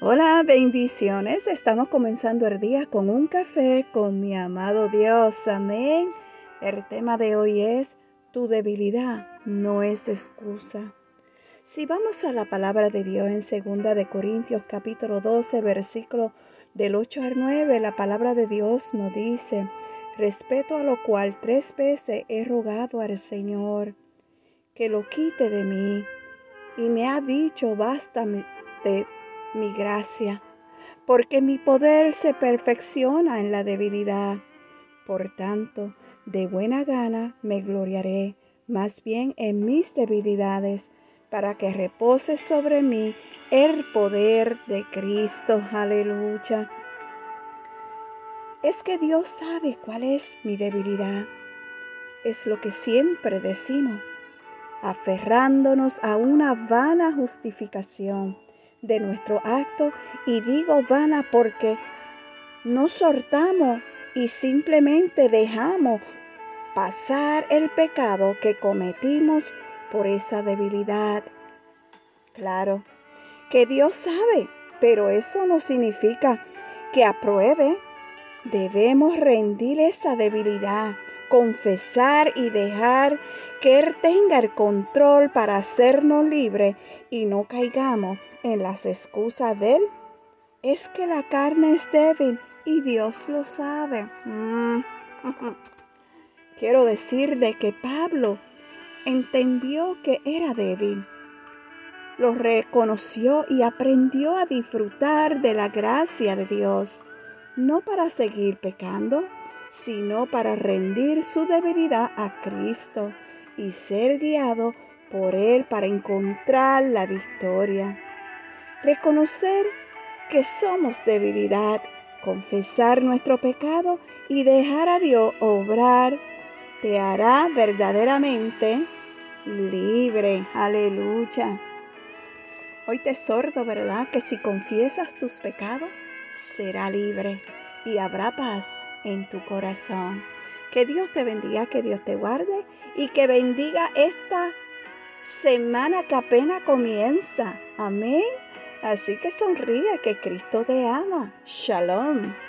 Hola, bendiciones. Estamos comenzando el día con un café con mi amado Dios. Amén. El tema de hoy es, tu debilidad no es excusa. Si vamos a la palabra de Dios en 2 de Corintios capítulo 12, versículo del 8 al 9, la palabra de Dios nos dice, respeto a lo cual tres veces he rogado al Señor que lo quite de mí, y me ha dicho, basta de mi gracia, porque mi poder se perfecciona en la debilidad. Por tanto, de buena gana me gloriaré más bien en mis debilidades, para que repose sobre mí el poder de Cristo. Aleluya. Es que Dios sabe cuál es mi debilidad. Es lo que siempre decimos, aferrándonos a una vana justificación de nuestro acto y digo vana porque no soltamos y simplemente dejamos pasar el pecado que cometimos por esa debilidad. Claro, que Dios sabe, pero eso no significa que apruebe. Debemos rendir esa debilidad, confesar y dejar que Él tenga el control para hacernos libres y no caigamos en las excusas de Él. Es que la carne es débil y Dios lo sabe. Mm. Quiero decirle que Pablo entendió que era débil. Lo reconoció y aprendió a disfrutar de la gracia de Dios, no para seguir pecando, sino para rendir su debilidad a Cristo y ser guiado por Él para encontrar la victoria. Reconocer que somos debilidad, confesar nuestro pecado y dejar a Dios obrar te hará verdaderamente libre. Aleluya. Hoy te sordo, ¿verdad? Que si confiesas tus pecados, será libre y habrá paz en tu corazón. Que Dios te bendiga, que Dios te guarde y que bendiga esta semana que apenas comienza. Amén. Así que sonríe que Cristo te ama. Shalom.